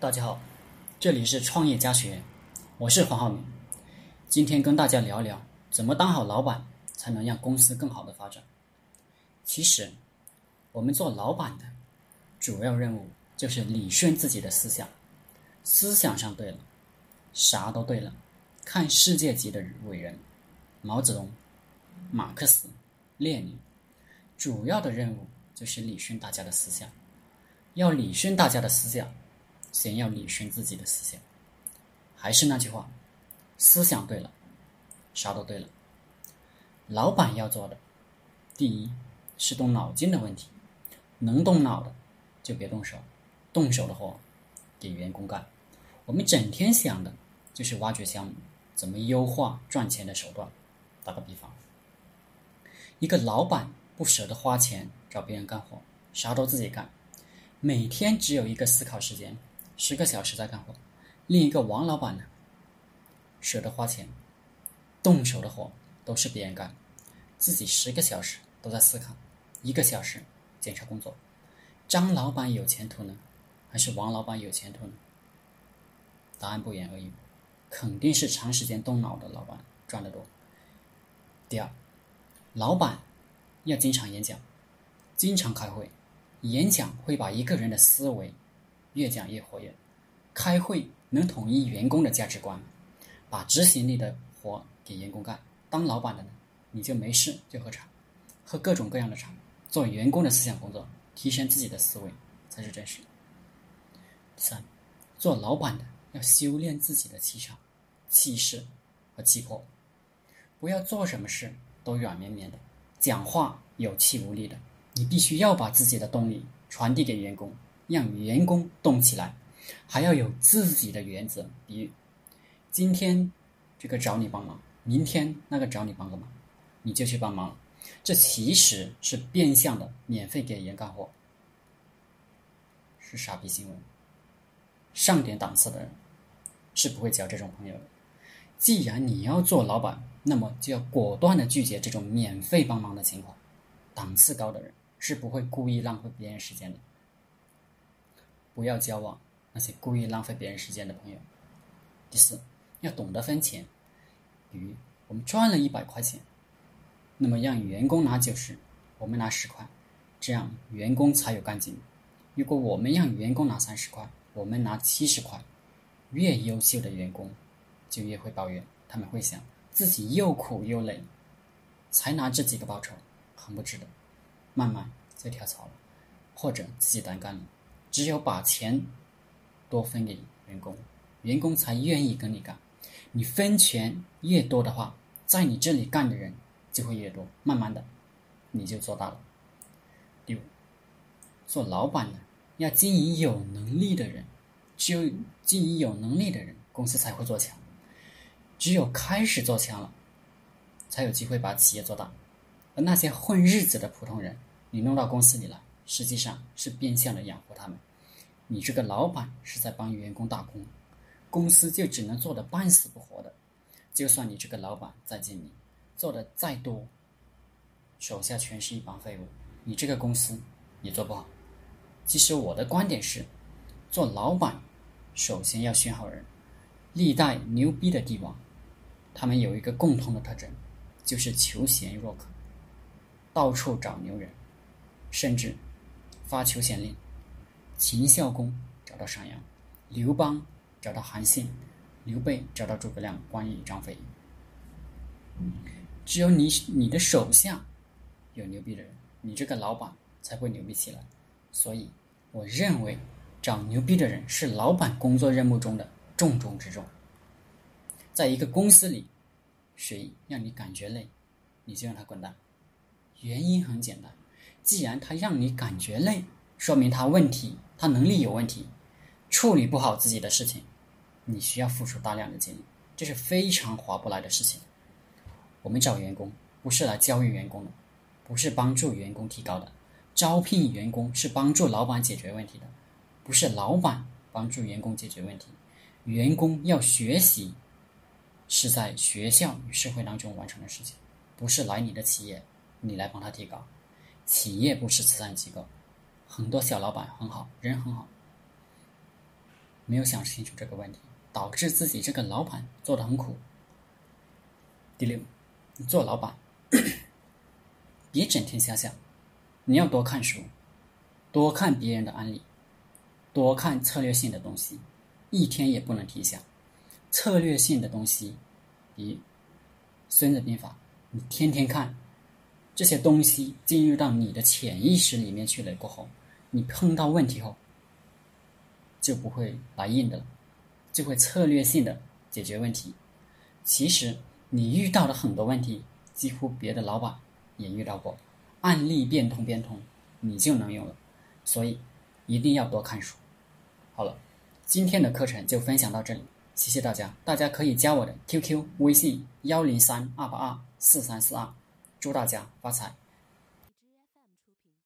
大家好，这里是创业家学院，我是黄浩明。今天跟大家聊聊怎么当好老板，才能让公司更好的发展。其实，我们做老板的主要任务就是理顺自己的思想，思想上对了，啥都对了。看世界级的伟人，毛泽东、马克思、列宁，主要的任务就是理顺大家的思想。要理顺大家的思想。先要理顺自己的思想，还是那句话，思想对了，啥都对了。老板要做的，第一是动脑筋的问题，能动脑的就别动手，动手的活给员工干。我们整天想的就是挖掘项目，怎么优化赚钱的手段。打个比方，一个老板不舍得花钱找别人干活，啥都自己干，每天只有一个思考时间。十个小时在干活，另一个王老板呢，舍得花钱，动手的活都是别人干，自己十个小时都在思考，一个小时检查工作。张老板有前途呢，还是王老板有前途呢？答案不言而喻，肯定是长时间动脑的老板赚得多。第二，老板要经常演讲，经常开会，演讲会把一个人的思维。越讲越活跃，开会能统一员工的价值观，把执行力的活给员工干。当老板的呢，你就没事就喝茶，喝各种各样的茶，做员工的思想工作，提升自己的思维才是真实。三，做老板的要修炼自己的气场、气势和气魄，不要做什么事都软绵绵的，讲话有气无力的。你必须要把自己的动力传递给员工。让员工动起来，还要有自己的原则。比如，今天这个找你帮忙，明天那个找你帮个忙，你就去帮忙了。这其实是变相的免费给人干活，是傻逼行为。上点档次的人是不会交这种朋友的。既然你要做老板，那么就要果断的拒绝这种免费帮忙的情况。档次高的人是不会故意浪费别人时间的。不要交往那些故意浪费别人时间的朋友。第四，要懂得分钱。比如我们赚了一百块钱，那么让员工拿九十，我们拿十块，这样员工才有干劲。如果我们让员工拿三十块，我们拿七十块，越优秀的员工就越会抱怨，他们会想自己又苦又累，才拿这几个报酬，很不值得，慢慢就跳槽了，或者自己单干了。只有把钱多分给员工，员工才愿意跟你干。你分钱越多的话，在你这里干的人就会越多，慢慢的你就做大了。第五，做老板的要经营有能力的人，只有经营有能力的人，公司才会做强。只有开始做强了，才有机会把企业做大。而那些混日子的普通人，你弄到公司里来。实际上是变相的养活他们，你这个老板是在帮员工打工，公司就只能做的半死不活的。就算你这个老板再精明，做的再多，手下全是一帮废物，你这个公司也做不好。其实我的观点是，做老板首先要选好人。历代牛逼的帝王，他们有一个共同的特征，就是求贤若渴，到处找牛人，甚至。发求贤令，秦孝公找到商鞅，刘邦找到韩信，刘备找到诸葛亮、关羽、张飞。只有你你的手下有牛逼的人，你这个老板才会牛逼起来。所以，我认为找牛逼的人是老板工作任务中的重中之重。在一个公司里，谁让你感觉累，你就让他滚蛋。原因很简单。既然他让你感觉累，说明他问题，他能力有问题，处理不好自己的事情，你需要付出大量的精力，这是非常划不来的事情。我们找员工不是来教育员工的，不是帮助员工提高的，招聘员工是帮助老板解决问题的，不是老板帮助员工解决问题。员工要学习，是在学校与社会当中完成的事情，不是来你的企业，你来帮他提高。企业不是慈善机构，很多小老板很好，人很好。没有想清楚这个问题，导致自己这个老板做的很苦。第六，做老板，别整天瞎想，你要多看书，多看别人的案例，多看策略性的东西，一天也不能停下。策略性的东西，比《孙子兵法》，你天天看，这些东西进入到你的潜意识里面去了过后，你碰到问题后，就不会来硬的了，就会策略性的解决问题。其实。你遇到的很多问题，几乎别的老板也遇到过，案例变通变通，你就能用了。所以一定要多看书。好了，今天的课程就分享到这里，谢谢大家。大家可以加我的 QQ 微信幺零三二八二四三四二，祝大家发财。